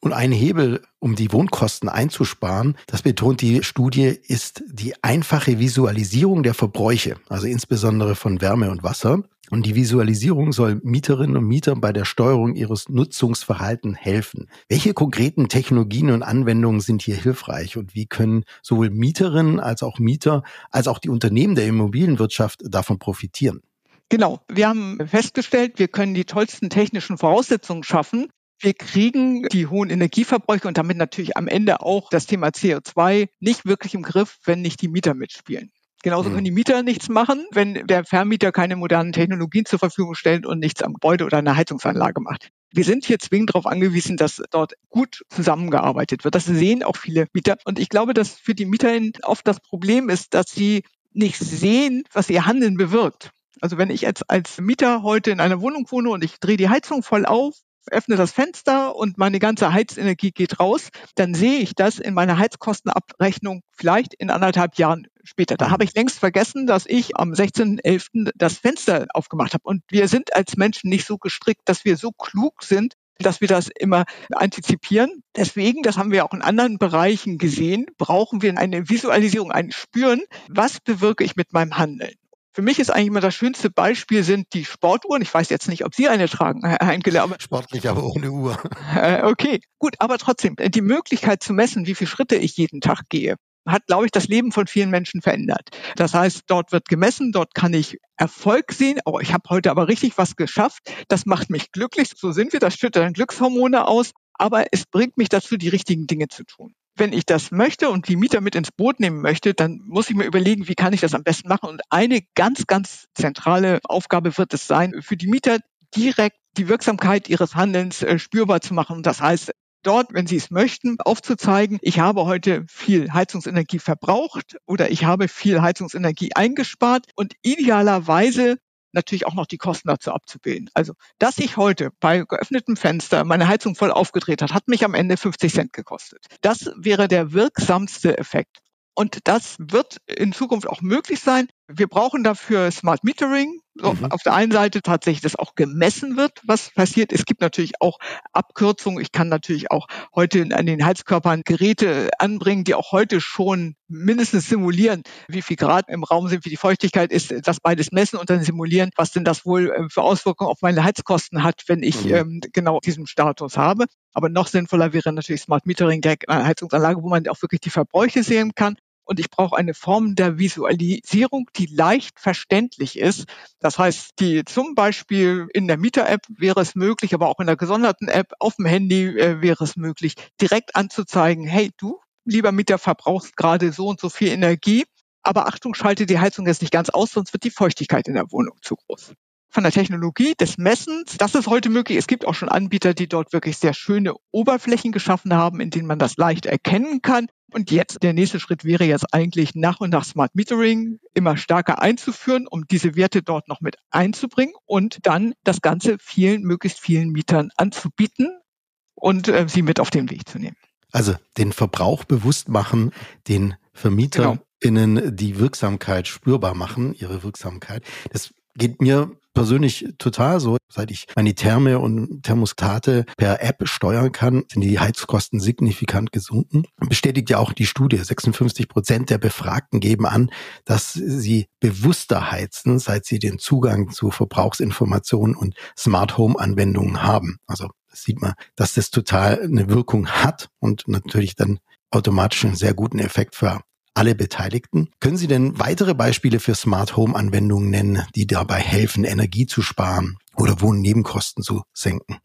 Und ein Hebel, um die Wohnkosten einzusparen, das betont die Studie, ist die einfache Visualisierung der Verbräuche, also insbesondere von Wärme und Wasser. Und die Visualisierung soll Mieterinnen und Mietern bei der Steuerung ihres Nutzungsverhalten helfen. Welche konkreten Technologien und Anwendungen sind hier hilfreich und wie können sowohl Mieterinnen als auch Mieter als auch die Unternehmen der Immobilienwirtschaft davon profitieren? Genau. Wir haben festgestellt, wir können die tollsten technischen Voraussetzungen schaffen, wir kriegen die hohen Energieverbräuche und damit natürlich am Ende auch das Thema CO2 nicht wirklich im Griff, wenn nicht die Mieter mitspielen. Genauso mhm. können die Mieter nichts machen, wenn der Vermieter keine modernen Technologien zur Verfügung stellt und nichts am Gebäude oder einer Heizungsanlage macht. Wir sind hier zwingend darauf angewiesen, dass dort gut zusammengearbeitet wird. Das sehen auch viele Mieter. Und ich glaube, dass für die Mieterinnen oft das Problem ist, dass sie nicht sehen, was ihr Handeln bewirkt. Also wenn ich jetzt als Mieter heute in einer Wohnung wohne und ich drehe die Heizung voll auf, öffne das Fenster und meine ganze Heizenergie geht raus, dann sehe ich das in meiner Heizkostenabrechnung vielleicht in anderthalb Jahren später. Da habe ich längst vergessen, dass ich am 16.11. das Fenster aufgemacht habe. Und wir sind als Menschen nicht so gestrickt, dass wir so klug sind, dass wir das immer antizipieren. Deswegen, das haben wir auch in anderen Bereichen gesehen, brauchen wir eine Visualisierung, ein Spüren, was bewirke ich mit meinem Handeln. Für mich ist eigentlich immer das schönste Beispiel sind die Sportuhren. Ich weiß jetzt nicht, ob Sie eine tragen, Herr Heinke. Aber Sportlich, aber ohne Uhr. Äh, okay, gut, aber trotzdem, äh, die Möglichkeit zu messen, wie viele Schritte ich jeden Tag gehe, hat, glaube ich, das Leben von vielen Menschen verändert. Das heißt, dort wird gemessen, dort kann ich Erfolg sehen. Oh, ich habe heute aber richtig was geschafft. Das macht mich glücklich. So sind wir. Das schüttet dann Glückshormone aus. Aber es bringt mich dazu, die richtigen Dinge zu tun wenn ich das möchte und die Mieter mit ins Boot nehmen möchte, dann muss ich mir überlegen, wie kann ich das am besten machen. Und eine ganz, ganz zentrale Aufgabe wird es sein, für die Mieter direkt die Wirksamkeit ihres Handelns äh, spürbar zu machen. Das heißt, dort, wenn Sie es möchten, aufzuzeigen, ich habe heute viel Heizungsenergie verbraucht oder ich habe viel Heizungsenergie eingespart und idealerweise natürlich auch noch die Kosten dazu abzubilden. Also, dass ich heute bei geöffnetem Fenster meine Heizung voll aufgedreht hat, hat mich am Ende 50 Cent gekostet. Das wäre der wirksamste Effekt. Und das wird in Zukunft auch möglich sein. Wir brauchen dafür Smart Metering. So, mhm. Auf der einen Seite tatsächlich, dass auch gemessen wird, was passiert. Es gibt natürlich auch Abkürzungen. Ich kann natürlich auch heute an den Heizkörpern Geräte anbringen, die auch heute schon mindestens simulieren, wie viel Grad im Raum sind, wie die Feuchtigkeit ist, das beides messen und dann simulieren, was denn das wohl äh, für Auswirkungen auf meine Heizkosten hat, wenn ich mhm. ähm, genau diesen Status habe. Aber noch sinnvoller wäre natürlich Smart Metering der Heizungsanlage, wo man auch wirklich die Verbräuche sehen kann und ich brauche eine Form der Visualisierung, die leicht verständlich ist. Das heißt, die zum Beispiel in der Mieter-App wäre es möglich, aber auch in der gesonderten App auf dem Handy äh, wäre es möglich, direkt anzuzeigen, hey, du, lieber Mieter, verbrauchst gerade so und so viel Energie. Aber Achtung, schalte die Heizung jetzt nicht ganz aus, sonst wird die Feuchtigkeit in der Wohnung zu groß von der Technologie des Messens, das ist heute möglich. Es gibt auch schon Anbieter, die dort wirklich sehr schöne Oberflächen geschaffen haben, in denen man das leicht erkennen kann. Und jetzt, der nächste Schritt wäre jetzt eigentlich nach und nach Smart Metering immer stärker einzuführen, um diese Werte dort noch mit einzubringen und dann das Ganze vielen, möglichst vielen Mietern anzubieten und äh, sie mit auf den Weg zu nehmen. Also den Verbrauch bewusst machen, den Vermieter genau. die Wirksamkeit spürbar machen, ihre Wirksamkeit. Das geht mir persönlich total so. Seit ich meine Therme und Thermostate per App steuern kann, sind die Heizkosten signifikant gesunken. Bestätigt ja auch die Studie. 56 Prozent der Befragten geben an, dass sie bewusster heizen, seit sie den Zugang zu Verbrauchsinformationen und Smart Home Anwendungen haben. Also das sieht man, dass das total eine Wirkung hat und natürlich dann automatisch einen sehr guten Effekt für alle Beteiligten. Können Sie denn weitere Beispiele für Smart Home Anwendungen nennen, die dabei helfen, Energie zu sparen oder Wohnnebenkosten zu senken?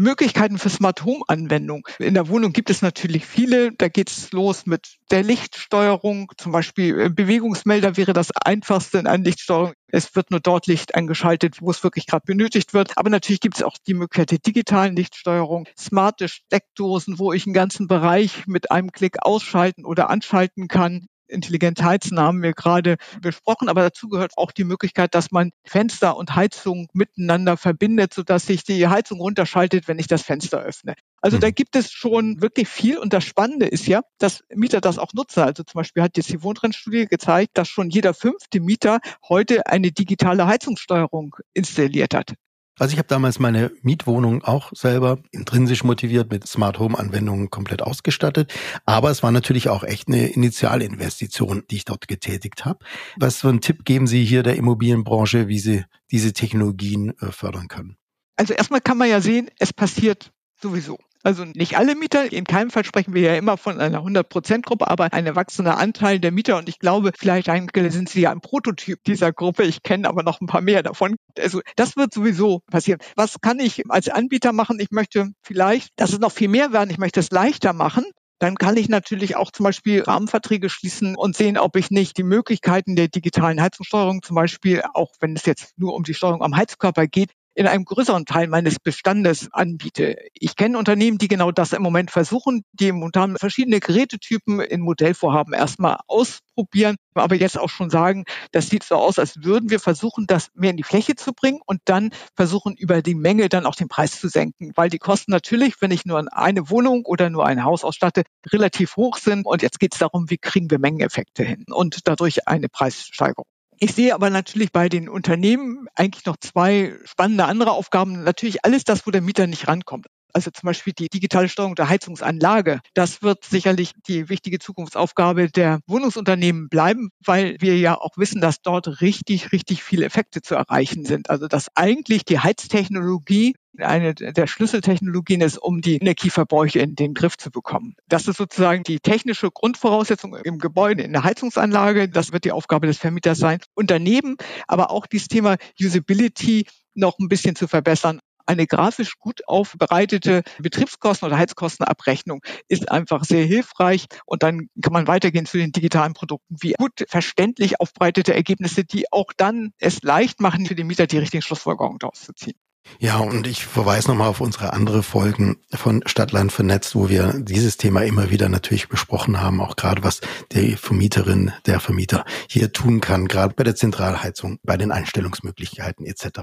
Möglichkeiten für Smart Home Anwendung. In der Wohnung gibt es natürlich viele. Da geht es los mit der Lichtsteuerung. Zum Beispiel äh, Bewegungsmelder wäre das einfachste in einer Lichtsteuerung. Es wird nur dort Licht eingeschaltet, wo es wirklich gerade benötigt wird. Aber natürlich gibt es auch die Möglichkeit der digitalen Lichtsteuerung, smarte Steckdosen, wo ich einen ganzen Bereich mit einem Klick ausschalten oder anschalten kann. Intelligente Heizen haben wir gerade besprochen, aber dazu gehört auch die Möglichkeit, dass man Fenster und Heizung miteinander verbindet, sodass sich die Heizung runterschaltet, wenn ich das Fenster öffne. Also da mhm. gibt es schon wirklich viel und das Spannende ist ja, dass Mieter das auch nutzen. Also zum Beispiel hat jetzt die Wohntrendstudie gezeigt, dass schon jeder fünfte Mieter heute eine digitale Heizungssteuerung installiert hat. Also ich habe damals meine Mietwohnung auch selber intrinsisch motiviert mit Smart Home Anwendungen komplett ausgestattet. Aber es war natürlich auch echt eine Initialinvestition, die ich dort getätigt habe. Was für einen Tipp geben Sie hier der Immobilienbranche, wie sie diese Technologien äh, fördern können? Also erstmal kann man ja sehen, es passiert sowieso. Also nicht alle Mieter, in keinem Fall sprechen wir ja immer von einer 100-Prozent-Gruppe, aber ein erwachsener Anteil der Mieter. Und ich glaube, vielleicht sind sie ja ein Prototyp dieser Gruppe. Ich kenne aber noch ein paar mehr davon. Also das wird sowieso passieren. Was kann ich als Anbieter machen? Ich möchte vielleicht, dass es noch viel mehr werden. Ich möchte es leichter machen dann kann ich natürlich auch zum Beispiel Rahmenverträge schließen und sehen, ob ich nicht die Möglichkeiten der digitalen Heizungssteuerung zum Beispiel, auch wenn es jetzt nur um die Steuerung am Heizkörper geht, in einem größeren Teil meines Bestandes anbiete. Ich kenne Unternehmen, die genau das im Moment versuchen, die momentan verschiedene Gerätetypen in Modellvorhaben erstmal ausprobieren, aber jetzt auch schon sagen, das sieht so aus, als würden wir versuchen, das mehr in die Fläche zu bringen und dann versuchen, über die Menge dann auch den Preis zu senken, weil die Kosten natürlich, wenn ich nur eine Wohnung oder nur ein Haus ausstatte, relativ hoch sind. Und jetzt geht es darum, wie kriegen wir Mengeneffekte hin und dadurch eine Preissteigerung. Ich sehe aber natürlich bei den Unternehmen eigentlich noch zwei spannende andere Aufgaben. Natürlich alles das, wo der Mieter nicht rankommt. Also zum Beispiel die digitale Steuerung der Heizungsanlage. Das wird sicherlich die wichtige Zukunftsaufgabe der Wohnungsunternehmen bleiben, weil wir ja auch wissen, dass dort richtig, richtig viele Effekte zu erreichen sind. Also dass eigentlich die Heiztechnologie eine der Schlüsseltechnologien ist, um die Energieverbräuche in den Griff zu bekommen. Das ist sozusagen die technische Grundvoraussetzung im Gebäude, in der Heizungsanlage. Das wird die Aufgabe des Vermieters sein. Und daneben aber auch dieses Thema Usability noch ein bisschen zu verbessern. Eine grafisch gut aufbereitete Betriebskosten- oder Heizkostenabrechnung ist einfach sehr hilfreich. Und dann kann man weitergehen zu den digitalen Produkten, wie gut verständlich aufbereitete Ergebnisse, die auch dann es leicht machen, für den Mieter die richtigen Schlussfolgerungen daraus zu ziehen. Ja, und ich verweise nochmal auf unsere andere Folgen von Stadtland vernetzt, wo wir dieses Thema immer wieder natürlich besprochen haben, auch gerade was die Vermieterin, der Vermieter hier tun kann, gerade bei der Zentralheizung, bei den Einstellungsmöglichkeiten etc.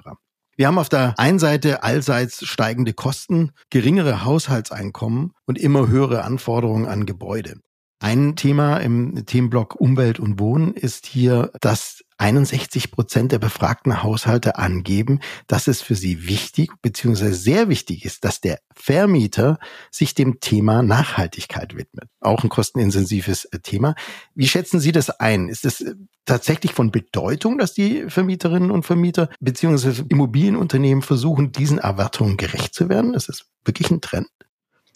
Wir haben auf der einen Seite allseits steigende Kosten, geringere Haushaltseinkommen und immer höhere Anforderungen an Gebäude. Ein Thema im Themenblock Umwelt und Wohnen ist hier, dass 61 Prozent der befragten Haushalte angeben, dass es für sie wichtig bzw. sehr wichtig ist, dass der Vermieter sich dem Thema Nachhaltigkeit widmet. Auch ein kostenintensives äh, Thema. Wie schätzen Sie das ein? Ist es äh, tatsächlich von Bedeutung, dass die Vermieterinnen und Vermieter bzw. Immobilienunternehmen versuchen, diesen Erwartungen gerecht zu werden? Ist es wirklich ein Trend?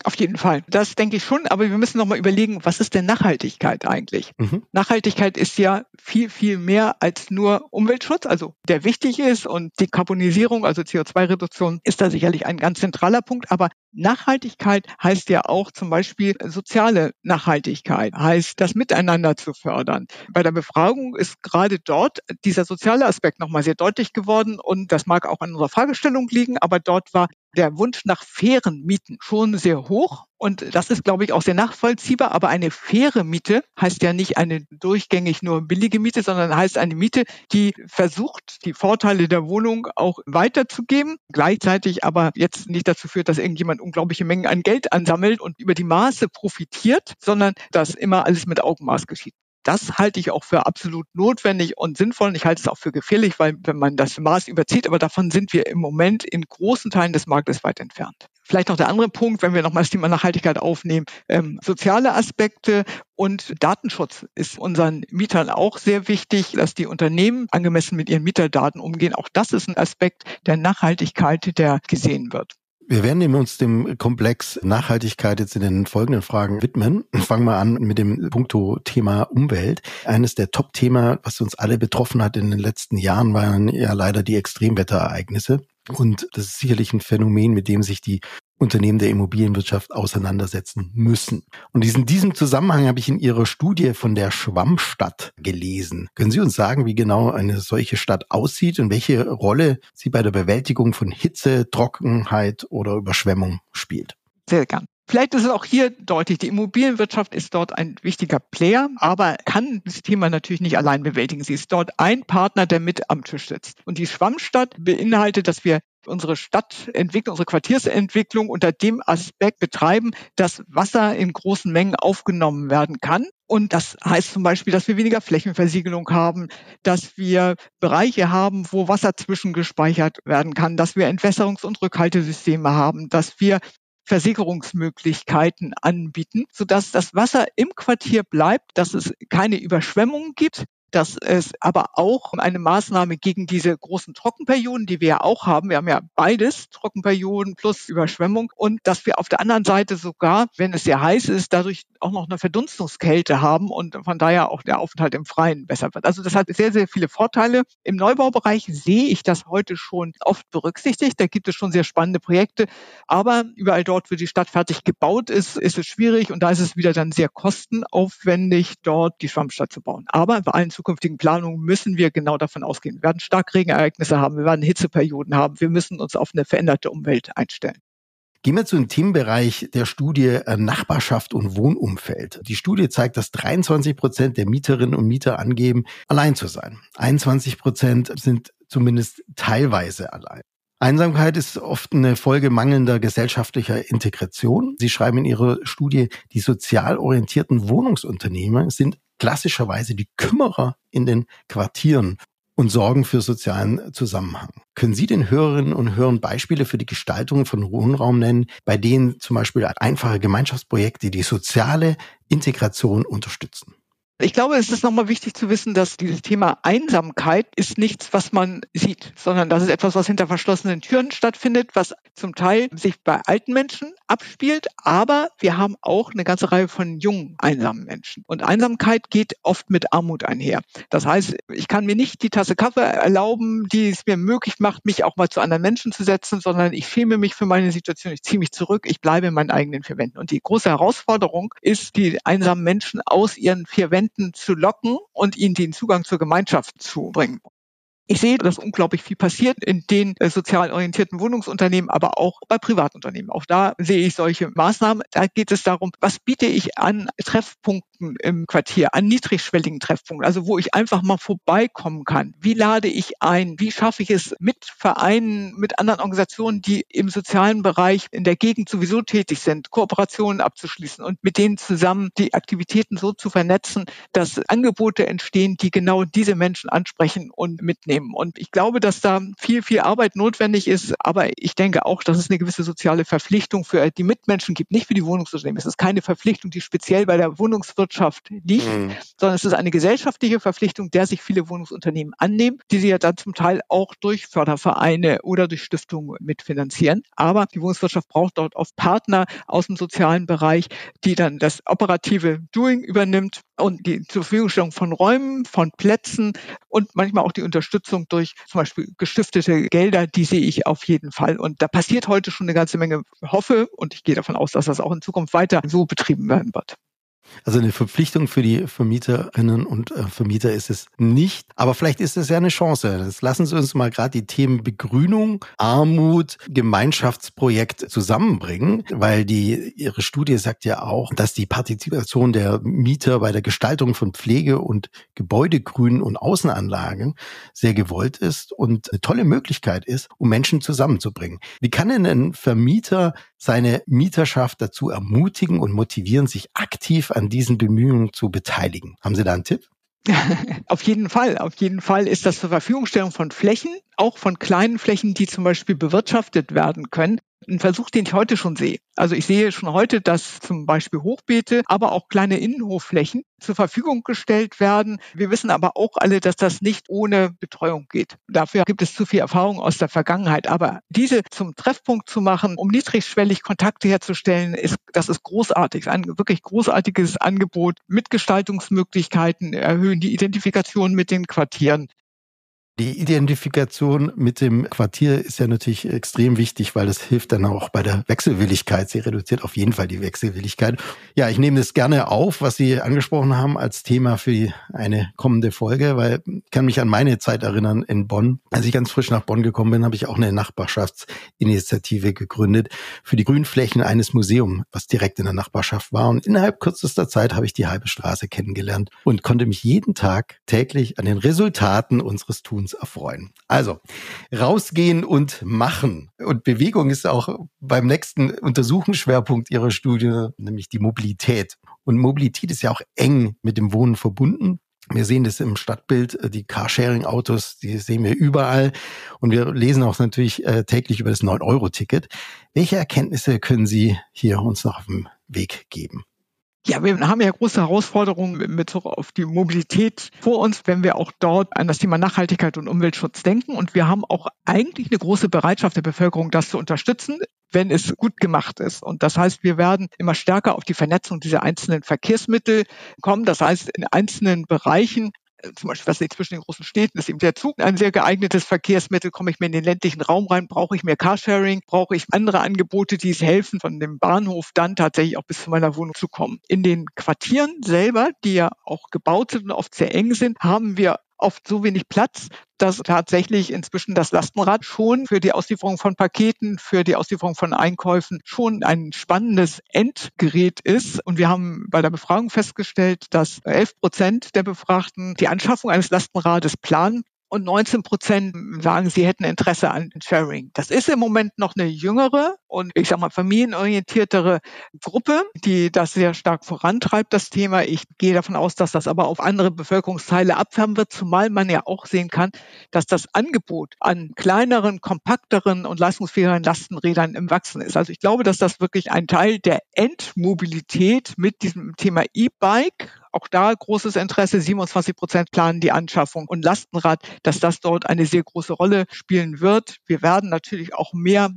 Auf jeden Fall. Das denke ich schon. Aber wir müssen noch mal überlegen, was ist denn Nachhaltigkeit eigentlich? Mhm. Nachhaltigkeit ist ja viel, viel mehr als nur Umweltschutz, also der wichtig ist und Dekarbonisierung, also CO2-Reduktion ist da sicherlich ein ganz zentraler Punkt. Aber Nachhaltigkeit heißt ja auch zum Beispiel soziale Nachhaltigkeit, heißt das Miteinander zu fördern. Bei der Befragung ist gerade dort dieser soziale Aspekt nochmal sehr deutlich geworden und das mag auch an unserer Fragestellung liegen, aber dort war der Wunsch nach fairen Mieten schon sehr hoch. Und das ist, glaube ich, auch sehr nachvollziehbar. Aber eine faire Miete heißt ja nicht eine durchgängig nur billige Miete, sondern heißt eine Miete, die versucht, die Vorteile der Wohnung auch weiterzugeben, gleichzeitig aber jetzt nicht dazu führt, dass irgendjemand unglaubliche Mengen an Geld ansammelt und über die Maße profitiert, sondern dass immer alles mit Augenmaß geschieht. Das halte ich auch für absolut notwendig und sinnvoll. Und ich halte es auch für gefährlich, weil wenn man das Maß überzieht, aber davon sind wir im Moment in großen Teilen des Marktes weit entfernt. Vielleicht noch der andere Punkt, wenn wir nochmal das Thema Nachhaltigkeit aufnehmen. Ähm, soziale Aspekte und Datenschutz ist unseren Mietern auch sehr wichtig, dass die Unternehmen angemessen mit ihren Mieterdaten umgehen. Auch das ist ein Aspekt der Nachhaltigkeit, der gesehen wird. Wir werden uns dem Komplex Nachhaltigkeit jetzt in den folgenden Fragen widmen. Fangen wir an mit dem Punkto Thema Umwelt. Eines der Top-Themen, was uns alle betroffen hat in den letzten Jahren, waren ja leider die Extremwetterereignisse. Und das ist sicherlich ein Phänomen, mit dem sich die Unternehmen der Immobilienwirtschaft auseinandersetzen müssen. Und in diesem Zusammenhang habe ich in Ihrer Studie von der Schwammstadt gelesen. Können Sie uns sagen, wie genau eine solche Stadt aussieht und welche Rolle sie bei der Bewältigung von Hitze, Trockenheit oder Überschwemmung spielt? Sehr gern. Vielleicht ist es auch hier deutlich, die Immobilienwirtschaft ist dort ein wichtiger Player, aber kann das Thema natürlich nicht allein bewältigen. Sie ist dort ein Partner, der mit am Tisch sitzt. Und die Schwammstadt beinhaltet, dass wir unsere Stadtentwicklung, unsere Quartiersentwicklung unter dem Aspekt betreiben, dass Wasser in großen Mengen aufgenommen werden kann. Und das heißt zum Beispiel, dass wir weniger Flächenversiegelung haben, dass wir Bereiche haben, wo Wasser zwischengespeichert werden kann, dass wir Entwässerungs- und Rückhaltesysteme haben, dass wir Versicherungsmöglichkeiten anbieten, sodass das Wasser im Quartier bleibt, dass es keine Überschwemmungen gibt, dass es aber auch eine Maßnahme gegen diese großen Trockenperioden, die wir ja auch haben, wir haben ja beides, Trockenperioden plus Überschwemmung, und dass wir auf der anderen Seite sogar, wenn es sehr heiß ist, dadurch auch noch eine Verdunstungskälte haben und von daher auch der Aufenthalt im Freien besser wird. Also das hat sehr, sehr viele Vorteile. Im Neubaubereich sehe ich das heute schon oft berücksichtigt. Da gibt es schon sehr spannende Projekte, aber überall dort, wo die Stadt fertig gebaut ist, ist es schwierig und da ist es wieder dann sehr kostenaufwendig, dort die Schwammstadt zu bauen. Aber bei allen zukünftigen Planungen müssen wir genau davon ausgehen. Wir werden Starkregenereignisse haben, wir werden Hitzeperioden haben, wir müssen uns auf eine veränderte Umwelt einstellen. Gehen wir zu dem Themenbereich der Studie äh, Nachbarschaft und Wohnumfeld. Die Studie zeigt, dass 23 Prozent der Mieterinnen und Mieter angeben, allein zu sein. 21 Prozent sind zumindest teilweise allein. Einsamkeit ist oft eine Folge mangelnder gesellschaftlicher Integration. Sie schreiben in Ihrer Studie, die sozial orientierten Wohnungsunternehmer sind klassischerweise die Kümmerer in den Quartieren und sorgen für sozialen Zusammenhang. Können Sie den Hörerinnen und Hörern Beispiele für die Gestaltung von Wohnraum nennen, bei denen zum Beispiel einfache Gemeinschaftsprojekte die soziale Integration unterstützen? Ich glaube, es ist nochmal wichtig zu wissen, dass dieses Thema Einsamkeit ist nichts, was man sieht, sondern das ist etwas, was hinter verschlossenen Türen stattfindet, was zum Teil sich bei alten Menschen abspielt, aber wir haben auch eine ganze Reihe von jungen, einsamen Menschen. Und Einsamkeit geht oft mit Armut einher. Das heißt, ich kann mir nicht die Tasse Kaffee erlauben, die es mir möglich macht, mich auch mal zu anderen Menschen zu setzen, sondern ich schäme mich für meine Situation, ich ziehe mich zurück, ich bleibe in meinen eigenen vier Wänden. Und die große Herausforderung ist, die einsamen Menschen aus ihren vier Wänden Studenten zu locken und ihnen den Zugang zur Gemeinschaft zu bringen. Ich sehe, dass unglaublich viel passiert in den äh, sozial orientierten Wohnungsunternehmen, aber auch bei Privatunternehmen. Auch da sehe ich solche Maßnahmen. Da geht es darum, was biete ich an Treffpunkten im Quartier, an niedrigschwelligen Treffpunkten, also wo ich einfach mal vorbeikommen kann. Wie lade ich ein? Wie schaffe ich es mit Vereinen, mit anderen Organisationen, die im sozialen Bereich in der Gegend sowieso tätig sind, Kooperationen abzuschließen und mit denen zusammen die Aktivitäten so zu vernetzen, dass Angebote entstehen, die genau diese Menschen ansprechen und mitnehmen nehmen. Und ich glaube, dass da viel, viel Arbeit notwendig ist. Aber ich denke auch, dass es eine gewisse soziale Verpflichtung für die Mitmenschen gibt, nicht für die Wohnungsunternehmen. Es ist keine Verpflichtung, die speziell bei der Wohnungswirtschaft liegt, mhm. sondern es ist eine gesellschaftliche Verpflichtung, der sich viele Wohnungsunternehmen annehmen, die sie ja dann zum Teil auch durch Fördervereine oder durch Stiftungen mitfinanzieren. Aber die Wohnungswirtschaft braucht dort oft Partner aus dem sozialen Bereich, die dann das operative Doing übernimmt und die zur Verfügungstellung von Räumen, von Plätzen und manchmal auch die Unterstützung durch zum Beispiel gestiftete Gelder, die sehe ich auf jeden Fall. Und da passiert heute schon eine ganze Menge. Hoffe und ich gehe davon aus, dass das auch in Zukunft weiter so betrieben werden wird. Also eine Verpflichtung für die Vermieterinnen und äh, Vermieter ist es nicht. Aber vielleicht ist es ja eine Chance. Das lassen Sie uns mal gerade die Themen Begrünung, Armut, Gemeinschaftsprojekt zusammenbringen, weil die Ihre Studie sagt ja auch, dass die Partizipation der Mieter bei der Gestaltung von Pflege und Gebäudegrünen und Außenanlagen sehr gewollt ist und eine tolle Möglichkeit ist, um Menschen zusammenzubringen. Wie kann denn ein Vermieter seine Mieterschaft dazu ermutigen und motivieren, sich aktiv an diesen Bemühungen zu beteiligen? Haben Sie da einen Tipp? <laughs> Auf jeden Fall. Auf jeden Fall ist das zur Verfügungstellung von Flächen, auch von kleinen Flächen, die zum Beispiel bewirtschaftet werden können, ein Versuch, den ich heute schon sehe. Also ich sehe schon heute, dass zum Beispiel Hochbeete, aber auch kleine Innenhofflächen zur Verfügung gestellt werden. Wir wissen aber auch alle, dass das nicht ohne Betreuung geht. Dafür gibt es zu viel Erfahrung aus der Vergangenheit. Aber diese zum Treffpunkt zu machen, um niedrigschwellig Kontakte herzustellen, ist, das ist großartig. Ein wirklich großartiges Angebot mit Gestaltungsmöglichkeiten, erhöhen die Identifikation mit den Quartieren. Die Identifikation mit dem Quartier ist ja natürlich extrem wichtig, weil das hilft dann auch bei der Wechselwilligkeit. Sie reduziert auf jeden Fall die Wechselwilligkeit. Ja, ich nehme das gerne auf, was Sie angesprochen haben als Thema für eine kommende Folge, weil ich kann mich an meine Zeit erinnern in Bonn. Als ich ganz frisch nach Bonn gekommen bin, habe ich auch eine Nachbarschaftsinitiative gegründet für die Grünflächen eines Museums, was direkt in der Nachbarschaft war. Und innerhalb kürzester Zeit habe ich die halbe Straße kennengelernt und konnte mich jeden Tag täglich an den Resultaten unseres Tuns uns erfreuen. Also, rausgehen und machen. Und Bewegung ist auch beim nächsten Untersuchungsschwerpunkt Ihrer Studie, nämlich die Mobilität. Und Mobilität ist ja auch eng mit dem Wohnen verbunden. Wir sehen das im Stadtbild, äh, die Carsharing-Autos, die sehen wir überall. Und wir lesen auch natürlich äh, täglich über das 9-Euro-Ticket. Welche Erkenntnisse können Sie hier uns noch auf dem Weg geben? Ja, wir haben ja große Herausforderungen in Bezug auf die Mobilität vor uns, wenn wir auch dort an das Thema Nachhaltigkeit und Umweltschutz denken. Und wir haben auch eigentlich eine große Bereitschaft der Bevölkerung, das zu unterstützen, wenn es gut gemacht ist. Und das heißt, wir werden immer stärker auf die Vernetzung dieser einzelnen Verkehrsmittel kommen. Das heißt, in einzelnen Bereichen zum Beispiel, was nicht zwischen den großen Städten ist eben der Zug ein sehr geeignetes Verkehrsmittel. Komme ich mir in den ländlichen Raum rein, brauche ich mehr Carsharing, brauche ich andere Angebote, die es helfen, von dem Bahnhof dann tatsächlich auch bis zu meiner Wohnung zu kommen. In den Quartieren selber, die ja auch gebaut sind und oft sehr eng sind, haben wir oft so wenig Platz, dass tatsächlich inzwischen das Lastenrad schon für die Auslieferung von Paketen, für die Auslieferung von Einkäufen schon ein spannendes Endgerät ist. Und wir haben bei der Befragung festgestellt, dass 11 Prozent der Befragten die Anschaffung eines Lastenrades planen und 19 Prozent sagen, sie hätten Interesse an Sharing. Das ist im Moment noch eine jüngere und ich sag mal familienorientiertere Gruppe, die das sehr stark vorantreibt, das Thema. Ich gehe davon aus, dass das aber auf andere Bevölkerungsteile abfärben wird, zumal man ja auch sehen kann, dass das Angebot an kleineren, kompakteren und leistungsfähigeren Lastenrädern im Wachsen ist. Also ich glaube, dass das wirklich ein Teil der Endmobilität mit diesem Thema E-Bike auch da großes Interesse. 27 Prozent planen die Anschaffung und Lastenrad, dass das dort eine sehr große Rolle spielen wird. Wir werden natürlich auch mehr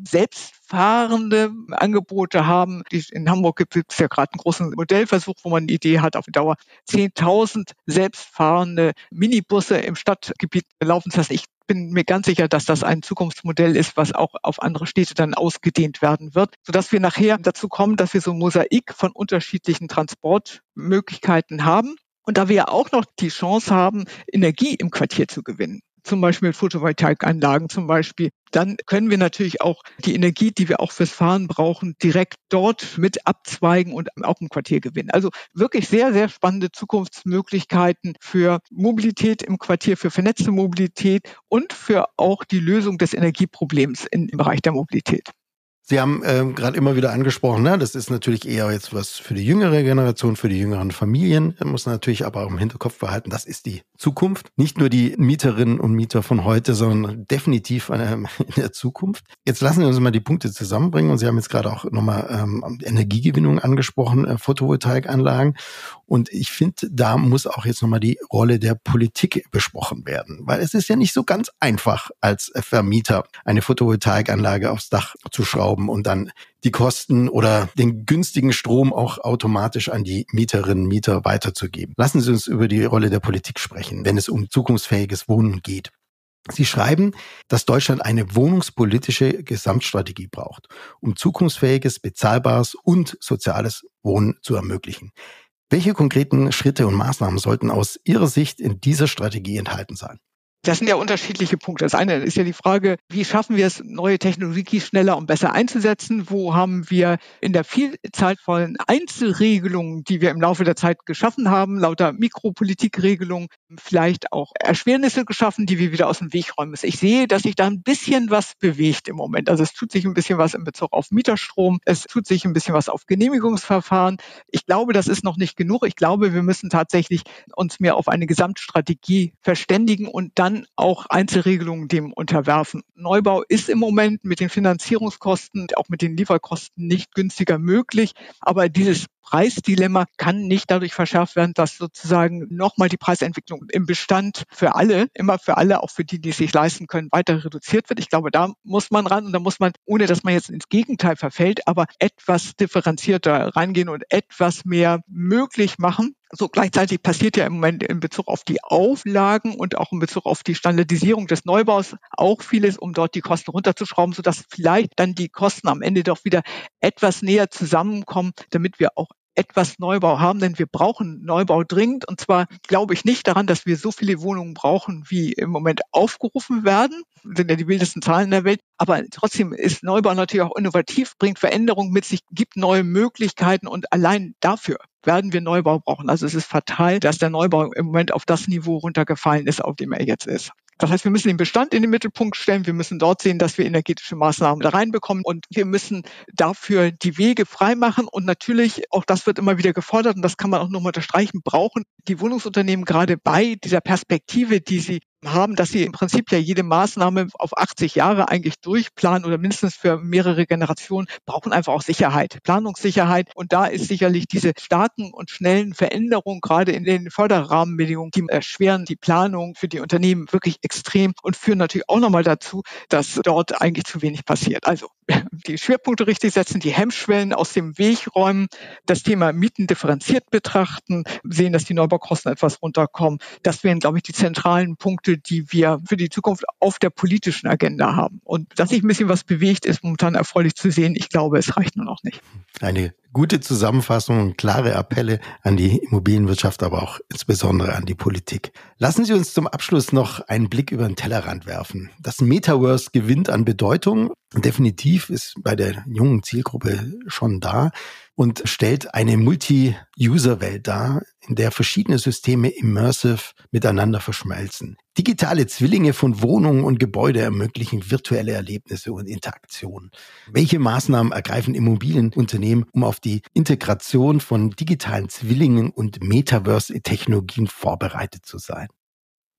selbstfahrende Angebote haben. In Hamburg gibt es ja gerade einen großen Modellversuch, wo man eine Idee hat, auf Dauer 10.000 selbstfahrende Minibusse im Stadtgebiet laufen zu lassen. Ich bin mir ganz sicher, dass das ein Zukunftsmodell ist, was auch auf andere Städte dann ausgedehnt werden wird, sodass wir nachher dazu kommen, dass wir so ein Mosaik von unterschiedlichen Transportmöglichkeiten haben. Und da wir auch noch die Chance haben, Energie im Quartier zu gewinnen zum Beispiel mit Photovoltaikanlagen zum Beispiel, dann können wir natürlich auch die Energie, die wir auch fürs Fahren brauchen, direkt dort mit abzweigen und auch im Quartier gewinnen. Also wirklich sehr, sehr spannende Zukunftsmöglichkeiten für Mobilität im Quartier, für vernetzte Mobilität und für auch die Lösung des Energieproblems im Bereich der Mobilität. Sie haben ähm, gerade immer wieder angesprochen, ne? das ist natürlich eher jetzt was für die jüngere Generation, für die jüngeren Familien. Man muss natürlich aber auch im Hinterkopf behalten, das ist die Zukunft. Nicht nur die Mieterinnen und Mieter von heute, sondern definitiv <laughs> in der Zukunft. Jetzt lassen Sie uns mal die Punkte zusammenbringen. Und Sie haben jetzt gerade auch nochmal ähm, Energiegewinnung angesprochen, äh, Photovoltaikanlagen. Und ich finde, da muss auch jetzt nochmal die Rolle der Politik besprochen werden. Weil es ist ja nicht so ganz einfach, als Vermieter eine Photovoltaikanlage aufs Dach zu schrauben schrauben und dann die Kosten oder den günstigen Strom auch automatisch an die Mieterinnen und Mieter weiterzugeben. Lassen Sie uns über die Rolle der Politik sprechen, wenn es um zukunftsfähiges Wohnen geht. Sie schreiben, dass Deutschland eine wohnungspolitische Gesamtstrategie braucht, um zukunftsfähiges, bezahlbares und soziales Wohnen zu ermöglichen. Welche konkreten Schritte und Maßnahmen sollten aus Ihrer Sicht in dieser Strategie enthalten sein? Das sind ja unterschiedliche Punkte. Das eine ist ja die Frage, wie schaffen wir es, neue Technologie schneller und besser einzusetzen? Wo haben wir in der Vielzahl von Einzelregelungen, die wir im Laufe der Zeit geschaffen haben, lauter Mikropolitikregelungen, vielleicht auch Erschwernisse geschaffen, die wir wieder aus dem Weg räumen müssen? Ich sehe, dass sich da ein bisschen was bewegt im Moment. Also es tut sich ein bisschen was in Bezug auf Mieterstrom. Es tut sich ein bisschen was auf Genehmigungsverfahren. Ich glaube, das ist noch nicht genug. Ich glaube, wir müssen tatsächlich uns mehr auf eine Gesamtstrategie verständigen und dann dann auch Einzelregelungen dem unterwerfen. Neubau ist im Moment mit den Finanzierungskosten, auch mit den Lieferkosten nicht günstiger möglich. Aber dieses Preisdilemma kann nicht dadurch verschärft werden, dass sozusagen nochmal die Preisentwicklung im Bestand für alle, immer für alle, auch für die, die es sich leisten können, weiter reduziert wird. Ich glaube, da muss man ran und da muss man, ohne dass man jetzt ins Gegenteil verfällt, aber etwas differenzierter reingehen und etwas mehr möglich machen, so gleichzeitig passiert ja im Moment in Bezug auf die Auflagen und auch in Bezug auf die Standardisierung des Neubaus auch vieles, um dort die Kosten runterzuschrauben, sodass vielleicht dann die Kosten am Ende doch wieder etwas näher zusammenkommen, damit wir auch etwas Neubau haben, denn wir brauchen Neubau dringend. Und zwar glaube ich nicht daran, dass wir so viele Wohnungen brauchen, wie im Moment aufgerufen werden. Das sind ja die wildesten Zahlen der Welt. Aber trotzdem ist Neubau natürlich auch innovativ, bringt Veränderungen mit sich, gibt neue Möglichkeiten und allein dafür werden wir Neubau brauchen. Also es ist fatal, dass der Neubau im Moment auf das Niveau runtergefallen ist, auf dem er jetzt ist. Das heißt, wir müssen den Bestand in den Mittelpunkt stellen. Wir müssen dort sehen, dass wir energetische Maßnahmen da reinbekommen und wir müssen dafür die Wege freimachen. Und natürlich, auch das wird immer wieder gefordert und das kann man auch nochmal unterstreichen, brauchen die Wohnungsunternehmen gerade bei dieser Perspektive, die sie haben, dass sie im Prinzip ja jede Maßnahme auf 80 Jahre eigentlich durchplanen oder mindestens für mehrere Generationen, brauchen einfach auch Sicherheit, Planungssicherheit. Und da ist sicherlich diese starken und schnellen Veränderungen gerade in den Förderrahmenbedingungen, die erschweren die Planung für die Unternehmen wirklich extrem und führen natürlich auch nochmal dazu, dass dort eigentlich zu wenig passiert. Also <laughs> die Schwerpunkte richtig setzen, die Hemmschwellen aus dem Weg räumen, das Thema Mieten differenziert betrachten, sehen, dass die Neubaukosten etwas runterkommen. Das wären, glaube ich, die zentralen Punkte, die wir für die Zukunft auf der politischen Agenda haben. Und dass sich ein bisschen was bewegt, ist momentan erfreulich zu sehen. Ich glaube, es reicht nur noch nicht. Eine gute Zusammenfassung und klare Appelle an die Immobilienwirtschaft, aber auch insbesondere an die Politik. Lassen Sie uns zum Abschluss noch einen Blick über den Tellerrand werfen. Das Metaverse gewinnt an Bedeutung. Definitiv ist bei der jungen Zielgruppe schon da und stellt eine Multi-User-Welt dar, in der verschiedene Systeme immersive miteinander verschmelzen. Digitale Zwillinge von Wohnungen und Gebäude ermöglichen virtuelle Erlebnisse und Interaktionen. Welche Maßnahmen ergreifen Immobilienunternehmen, um auf die Integration von digitalen Zwillingen und Metaverse-Technologien vorbereitet zu sein?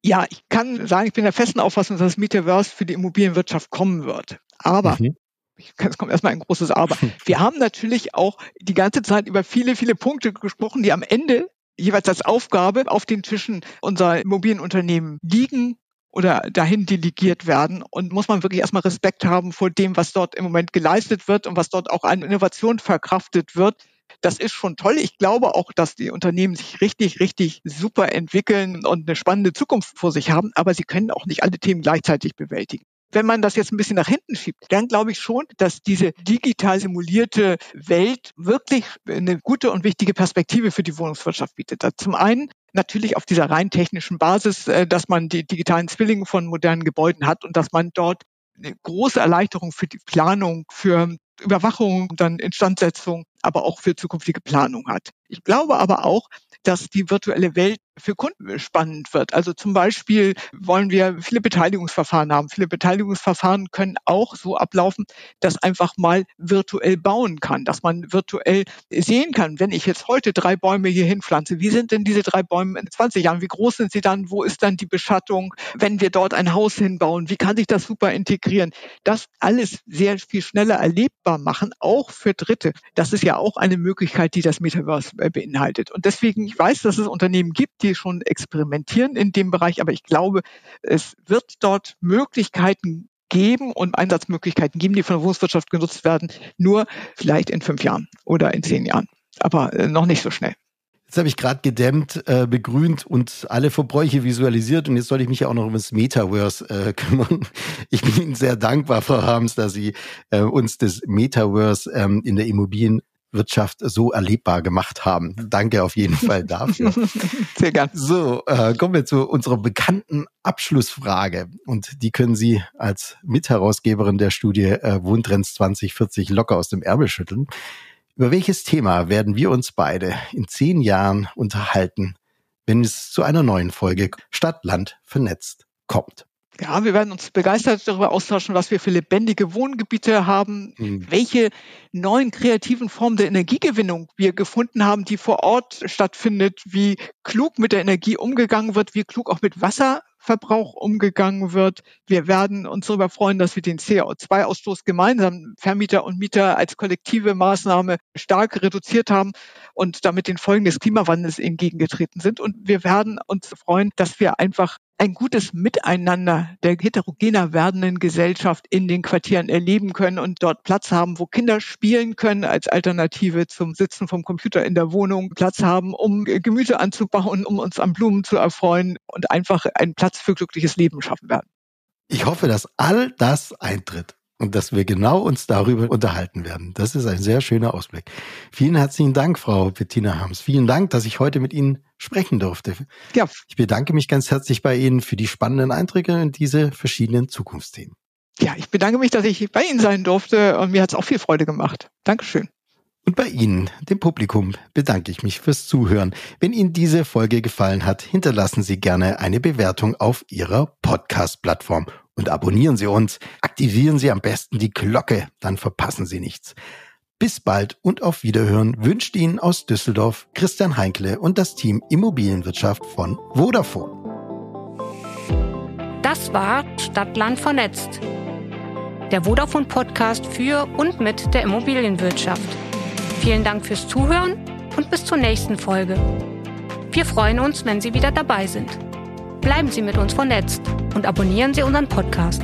Ja, ich kann sagen, ich bin der festen Auffassung, dass das Metaverse für die Immobilienwirtschaft kommen wird. Aber mhm es <laughs> kommt erstmal ein großes Aber. <laughs> Wir haben natürlich auch die ganze Zeit über viele, viele Punkte gesprochen, die am Ende jeweils als Aufgabe auf den Tischen unserer Immobilienunternehmen liegen oder dahin delegiert werden. Und muss man wirklich erstmal Respekt haben vor dem, was dort im Moment geleistet wird und was dort auch an Innovation verkraftet wird. Das ist schon toll. Ich glaube auch, dass die Unternehmen sich richtig, richtig super entwickeln und eine spannende Zukunft vor sich haben, aber sie können auch nicht alle Themen gleichzeitig bewältigen. Wenn man das jetzt ein bisschen nach hinten schiebt, dann glaube ich schon, dass diese digital simulierte Welt wirklich eine gute und wichtige Perspektive für die Wohnungswirtschaft bietet. Zum einen natürlich auf dieser rein technischen Basis, äh, dass man die digitalen Zwillinge von modernen Gebäuden hat und dass man dort eine große Erleichterung für die Planung, für Überwachung, dann Instandsetzung, aber auch für zukünftige Planung hat. Ich glaube aber auch, dass die virtuelle Welt für Kunden spannend wird. Also zum Beispiel wollen wir viele Beteiligungsverfahren haben. Viele Beteiligungsverfahren können auch so ablaufen, dass einfach mal virtuell bauen kann, dass man virtuell sehen kann, wenn ich jetzt heute drei Bäume hier hinpflanze, wie sind denn diese drei Bäume in 20 Jahren? Wie groß sind sie dann? Wo ist dann die Beschattung? Wenn wir dort ein Haus hinbauen, wie kann sich das super integrieren? Das alles sehr viel schneller erlebbar machen, auch für Dritte. Das ist ja auch eine Möglichkeit, die das Metaverse beinhaltet. Und deswegen, ich weiß, dass es Unternehmen gibt, die schon experimentieren in dem Bereich, aber ich glaube, es wird dort Möglichkeiten geben und Einsatzmöglichkeiten geben, die von der Wohnungswirtschaft genutzt werden, nur vielleicht in fünf Jahren oder in zehn Jahren, aber äh, noch nicht so schnell. Jetzt habe ich gerade gedämmt, äh, begrünt und alle Verbräuche visualisiert und jetzt soll ich mich ja auch noch um das Metaverse äh, <laughs> kümmern. Ich bin Ihnen sehr dankbar, Frau Harms, dass Sie äh, uns das Metaverse ähm, in der Immobilien Wirtschaft so erlebbar gemacht haben. Danke auf jeden Fall dafür. <laughs> Sehr gern. So, äh, kommen wir zu unserer bekannten Abschlussfrage. Und die können Sie als Mitherausgeberin der Studie äh, Wohntrends 2040 locker aus dem Ärmel schütteln. Über welches Thema werden wir uns beide in zehn Jahren unterhalten, wenn es zu einer neuen Folge Stadt-Land vernetzt kommt? Ja, wir werden uns begeistert darüber austauschen, was wir für lebendige Wohngebiete haben, mhm. welche neuen kreativen Formen der Energiegewinnung wir gefunden haben, die vor Ort stattfindet, wie klug mit der Energie umgegangen wird, wie klug auch mit Wasser Energieverbrauch umgegangen wird. Wir werden uns darüber freuen, dass wir den CO2-Ausstoß gemeinsam Vermieter und Mieter als kollektive Maßnahme stark reduziert haben und damit den Folgen des Klimawandels entgegengetreten sind. Und wir werden uns freuen, dass wir einfach ein gutes Miteinander der heterogener werdenden Gesellschaft in den Quartieren erleben können und dort Platz haben, wo Kinder spielen können als Alternative zum Sitzen vom Computer in der Wohnung, Platz haben, um Gemüse anzubauen, um uns an Blumen zu erfreuen und einfach einen Platz für glückliches Leben schaffen werden. Ich hoffe, dass all das eintritt und dass wir genau uns darüber unterhalten werden. Das ist ein sehr schöner Ausblick. Vielen herzlichen Dank, Frau Bettina Harms. Vielen Dank, dass ich heute mit Ihnen sprechen durfte. Ja. Ich bedanke mich ganz herzlich bei Ihnen für die spannenden Eindrücke in diese verschiedenen Zukunftsthemen. Ja, ich bedanke mich, dass ich bei Ihnen sein durfte und mir hat es auch viel Freude gemacht. Dankeschön. Und bei Ihnen, dem Publikum, bedanke ich mich fürs Zuhören. Wenn Ihnen diese Folge gefallen hat, hinterlassen Sie gerne eine Bewertung auf Ihrer Podcast-Plattform und abonnieren Sie uns. Aktivieren Sie am besten die Glocke, dann verpassen Sie nichts. Bis bald und auf Wiederhören wünscht Ihnen aus Düsseldorf Christian Heinkle und das Team Immobilienwirtschaft von Vodafone. Das war Stadtland vernetzt. Der Vodafone Podcast für und mit der Immobilienwirtschaft. Vielen Dank fürs Zuhören und bis zur nächsten Folge. Wir freuen uns, wenn Sie wieder dabei sind. Bleiben Sie mit uns vernetzt und abonnieren Sie unseren Podcast.